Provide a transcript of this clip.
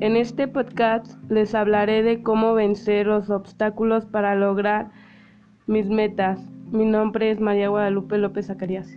En este podcast les hablaré de cómo vencer los obstáculos para lograr mis metas. Mi nombre es María Guadalupe López Zacarías.